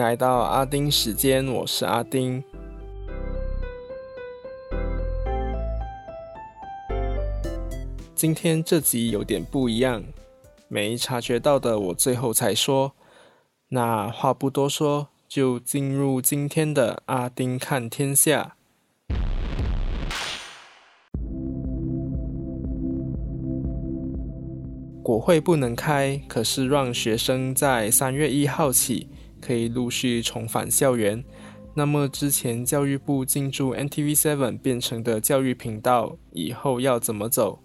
来到阿丁时间，我是阿丁。今天这集有点不一样，没察觉到的我最后才说。那话不多说，就进入今天的阿丁看天下。国会不能开，可是让学生在三月一号起可以陆续重返校园。那么之前教育部进驻 NTV Seven 变成的教育频道，以后要怎么走？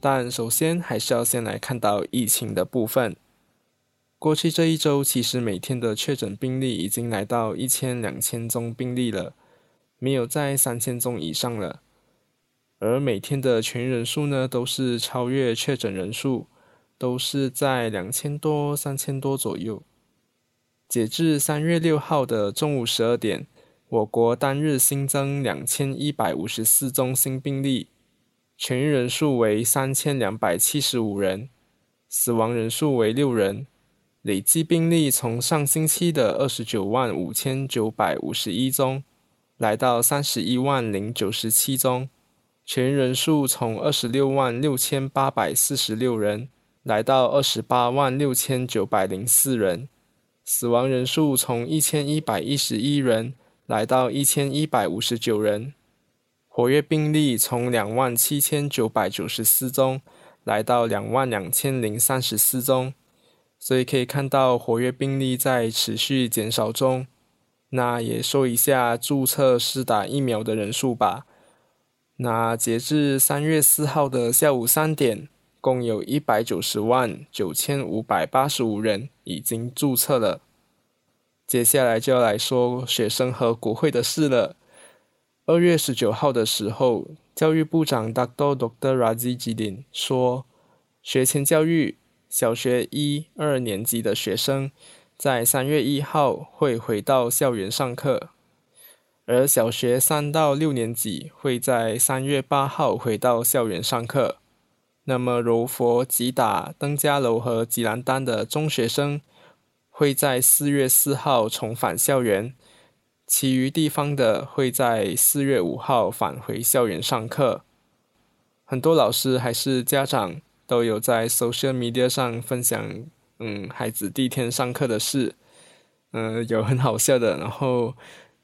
但首先还是要先来看到疫情的部分。过去这一周，其实每天的确诊病例已经来到一千两千宗病例了，没有在三千宗以上了。而每天的全人数呢，都是超越确诊人数，都是在两千多、三千多左右。截至三月六号的中午十二点，我国单日新增两千一百五十四宗新病例，痊愈人数为三千两百七十五人，死亡人数为六人，累计病例从上星期的二十九万五千九百五十一宗，来到三十一万零九十七宗。全人数从二十六万六千八百四十六人来到二十八万六千九百零四人，死亡人数从一千一百一十一人来到一千一百五十九人，活跃病例从两万七千九百九十四宗来到两万两千零三十四宗，所以可以看到活跃病例在持续减少中。那也说一下注册试打疫苗的人数吧。那截至三月四号的下午三点，共有一百九十万九千五百八十五人已经注册了。接下来就要来说学生和国会的事了。二月十九号的时候，教育部长 Dr. Dr. Razi Jidin 说，学前教育小学一二年级的学生在三月一号会回到校园上课。而小学三到六年级会在三月八号回到校园上课。那么柔佛、吉打、登嘉楼和吉兰丹的中学生会在四月四号重返校园，其余地方的会在四月五号返回校园上课。很多老师还是家长都有在 social media 上分享，嗯，孩子第一天上课的事，嗯，有很好笑的，然后。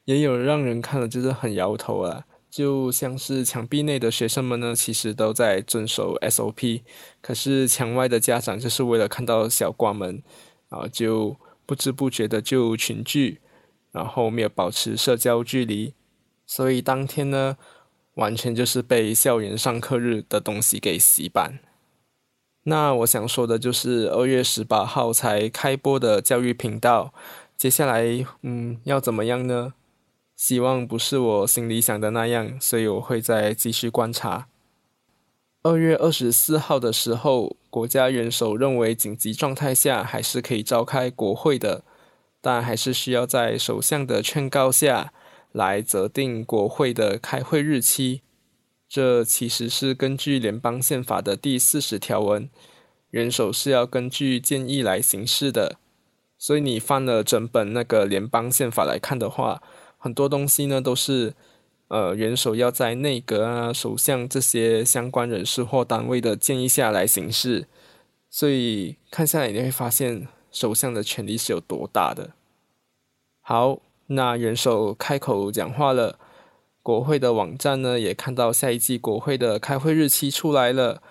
也有让人看了就是很摇头啊，就像是墙壁内的学生们呢，其实都在遵守 SOP，可是墙外的家长就是为了看到小瓜们，啊，就不知不觉的就群聚，然后没有保持社交距离，所以当天呢，完全就是被校园上课日的东西给洗版。那我想说的就是二月十八号才开播的教育频道，接下来嗯要怎么样呢？希望不是我心里想的那样，所以我会再继续观察。二月二十四号的时候，国家元首认为紧急状态下还是可以召开国会的，但还是需要在首相的劝告下来择定国会的开会日期。这其实是根据联邦宪法的第四十条文，元首是要根据建议来行事的。所以你翻了整本那个联邦宪法来看的话，很多东西呢，都是呃元首要在内阁啊、首相这些相关人士或单位的建议下来行事，所以看下来你会发现首相的权力是有多大的。好，那元首开口讲话了，国会的网站呢也看到下一季国会的开会日期出来了，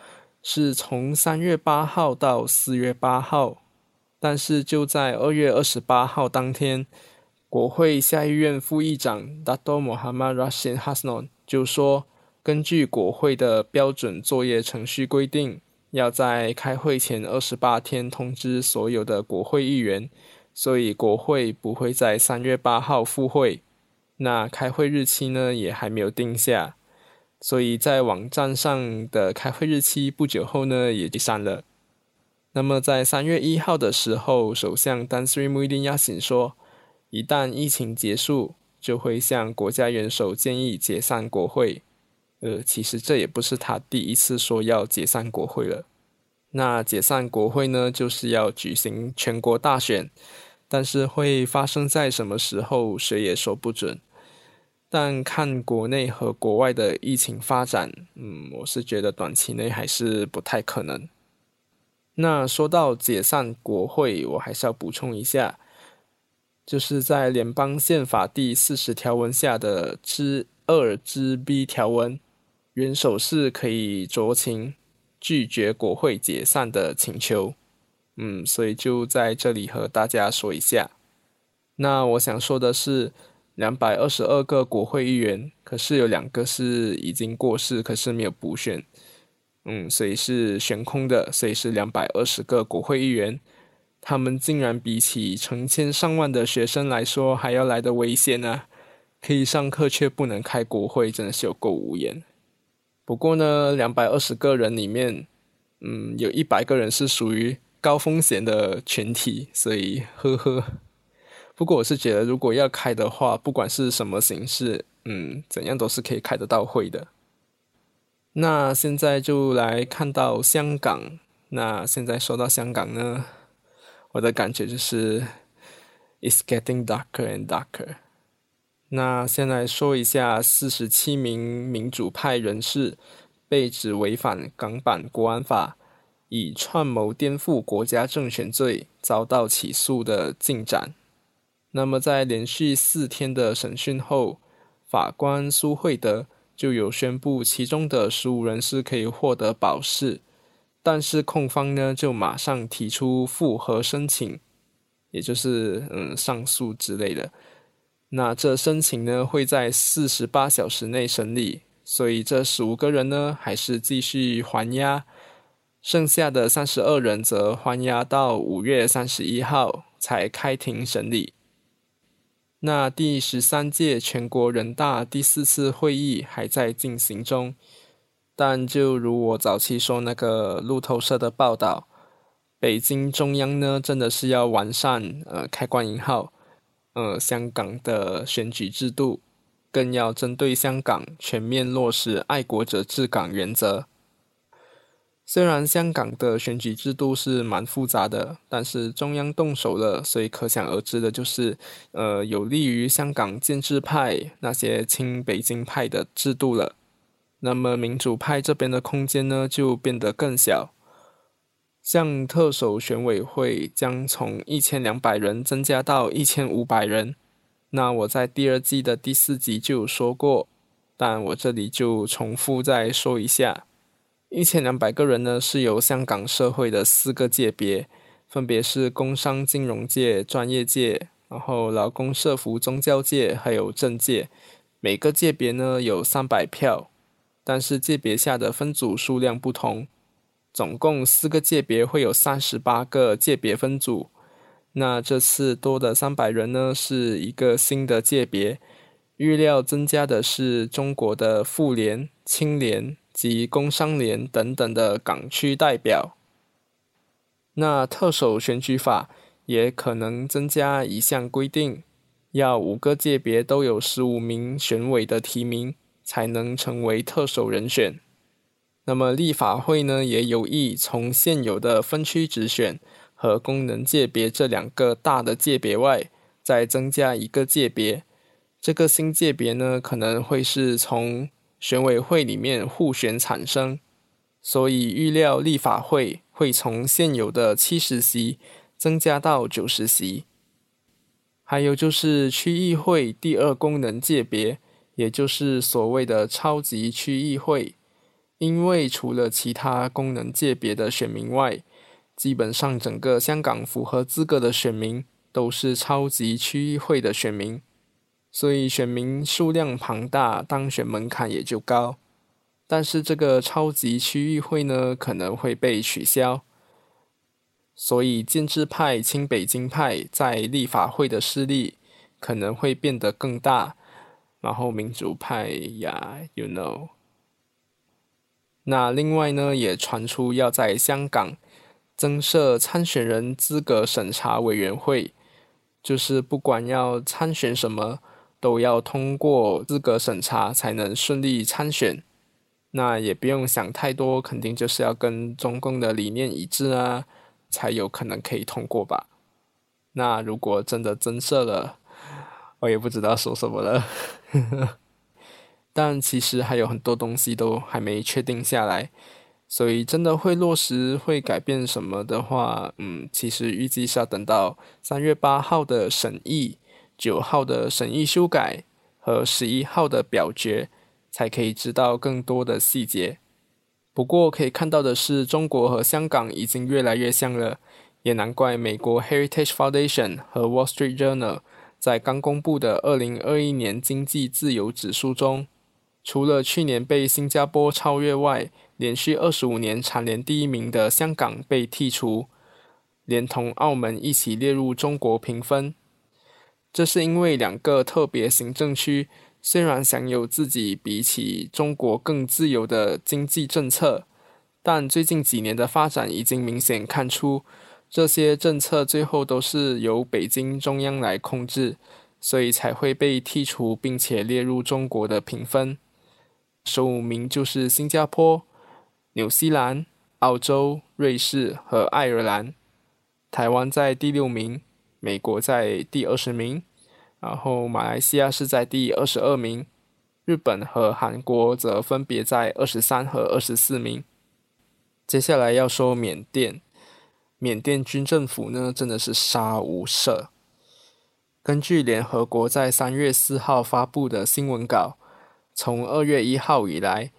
是从三月八号到四月八号，但是就在二月二十八号当天。国会下议院副议长 Dato Mohammad Rashid Hasnon 就说：“根据国会的标准作业程序规定，要在开会前二十八天通知所有的国会议员，所以国会不会在三月八号复会。那开会日期呢，也还没有定下，所以在网站上的开会日期不久后呢，也就删了。那么在三月一号的时候，首相 Danson 说。”一旦疫情结束，就会向国家元首建议解散国会。呃，其实这也不是他第一次说要解散国会了。那解散国会呢，就是要举行全国大选。但是会发生在什么时候，谁也说不准。但看国内和国外的疫情发展，嗯，我是觉得短期内还是不太可能。那说到解散国会，我还是要补充一下，就是在联邦宪法第四十条文下的之二之 B 条文，元首是可以酌情拒绝国会解散的请求。嗯，所以就在这里和大家说一下。那我想说的是，两百二十二个国会议员，可是有两个是已经过世，可是没有补选。嗯，所以是悬空的，所以是两百二十个国会议员，他们竟然比起成千上万的学生来说还要来的危险呢！可以上课却不能开国会，真的是有够无言。不过呢，两百二十个人里面，嗯，有一百个人是属于高风险的群体，所以呵呵。不过我是觉得，如果要开的话，不管是什么形式，嗯，怎样都是可以开得到会的。那现在就来看到香港。那现在说到香港呢，我的感觉就是，it's getting darker and darker。那先来说一下，四十七名民主派人士被指违反港版国安法，以串谋颠覆国家政权罪遭到起诉的进展。那么在连续四天的审讯后，法官苏惠德。就有宣布，其中的十五人是可以获得保释，但是控方呢就马上提出复核申请，也就是嗯上诉之类的。那这申请呢会在四十八小时内审理，所以这十五个人呢还是继续还押，剩下的三十二人则还押到五月三十一号才开庭审理。那第十三届全国人大第四次会议还在进行中，但就如我早期说那个路透社的报道，北京中央呢真的是要完善呃开关引号呃香港的选举制度，更要针对香港全面落实爱国者治港原则。虽然香港的选举制度是蛮复杂的，但是中央动手了，所以可想而知的就是，呃，有利于香港建制派那些亲北京派的制度了。那么民主派这边的空间呢，就变得更小。像特首选委会将从一千两百人增加到一千五百人，那我在第二季的第四集就有说过，但我这里就重复再说一下。一千两百个人呢，是由香港社会的四个界别，分别是工商金融界、专业界，然后劳工社服、宗教界，还有政界。每个界别呢有三百票，但是界别下的分组数量不同，总共四个界别会有三十八个界别分组。那这次多的三百人呢，是一个新的界别，预料增加的是中国的妇联、青联。及工商联等等的港区代表，那特首选举法也可能增加一项规定，要五个界别都有十五名选委的提名，才能成为特首人选。那么立法会呢，也有意从现有的分区直选和功能界别这两个大的界别外，再增加一个界别。这个新界别呢，可能会是从。选委会里面互选产生，所以预料立法会会从现有的七十席增加到九十席。还有就是区议会第二功能界别，也就是所谓的超级区议会，因为除了其他功能界别的选民外，基本上整个香港符合资格的选民都是超级区议会的选民。所以选民数量庞大，当选门槛也就高。但是这个超级区议会呢，可能会被取消。所以建制派、亲北京派在立法会的势力可能会变得更大。然后民主派呀，you know。那另外呢，也传出要在香港增设参选人资格审查委员会，就是不管要参选什么。都要通过资格审查才能顺利参选，那也不用想太多，肯定就是要跟中共的理念一致啊，才有可能可以通过吧。那如果真的增设了，我也不知道说什么了。但其实还有很多东西都还没确定下来，所以真的会落实会改变什么的话，嗯，其实预计是要等到三月八号的审议、九号的审议修改和十一号的表决，才可以知道更多的细节。不过可以看到的是，中国和香港已经越来越像了，也难怪美国 Heritage Foundation 和 Wall Street Journal 在刚公布的二零二一年经济自由指数中。除了去年被新加坡超越外，连续二十五年蝉联第一名的香港被剔除，连同澳门一起列入中国评分。这是因为两个特别行政区虽然享有自己比起中国更自由的经济政策，但最近几年的发展已经明显看出，这些政策最后都是由北京中央来控制，所以才会被剔除，并且列入中国的评分。十五名就是新加坡、纽西兰、澳洲、瑞士和爱尔兰，台湾在第六名，美国在第二十名，然后马来西亚是在第二十二名，日本和韩国则分别在二十三和二十四名。接下来要说缅甸，缅甸军政府呢真的是杀无赦。根据联合国在三月四号发布的新闻稿。从二月一号以来，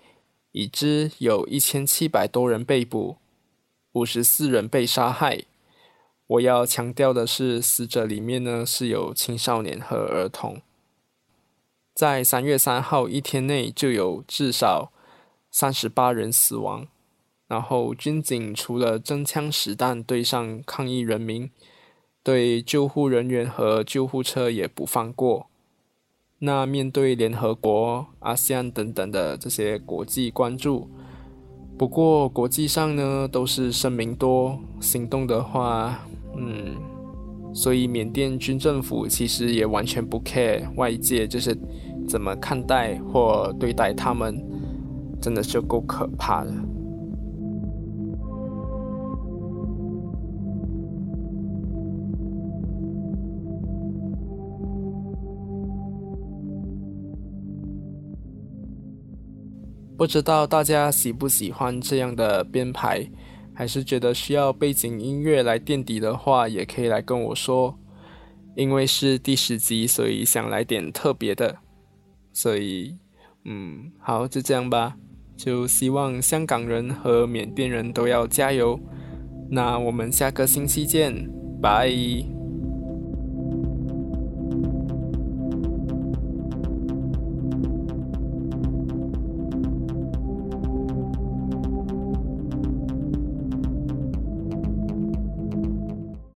已知有一千七百多人被捕，五十四人被杀害。我要强调的是，死者里面呢是有青少年和儿童。在三月三号一天内，就有至少三十八人死亡。然后军警除了真枪实弹对上抗议人民，对救护人员和救护车也不放过。那面对联合国、阿西安等等的这些国际关注，不过国际上呢都是声明多，行动的话，嗯，所以缅甸军政府其实也完全不 care 外界就是怎么看待或对待他们，真的是够可怕的。不知道大家喜不喜欢这样的编排，还是觉得需要背景音乐来垫底的话，也可以来跟我说。因为是第十集，所以想来点特别的。所以，嗯，好，就这样吧。就希望香港人和缅甸人都要加油。那我们下个星期见，拜。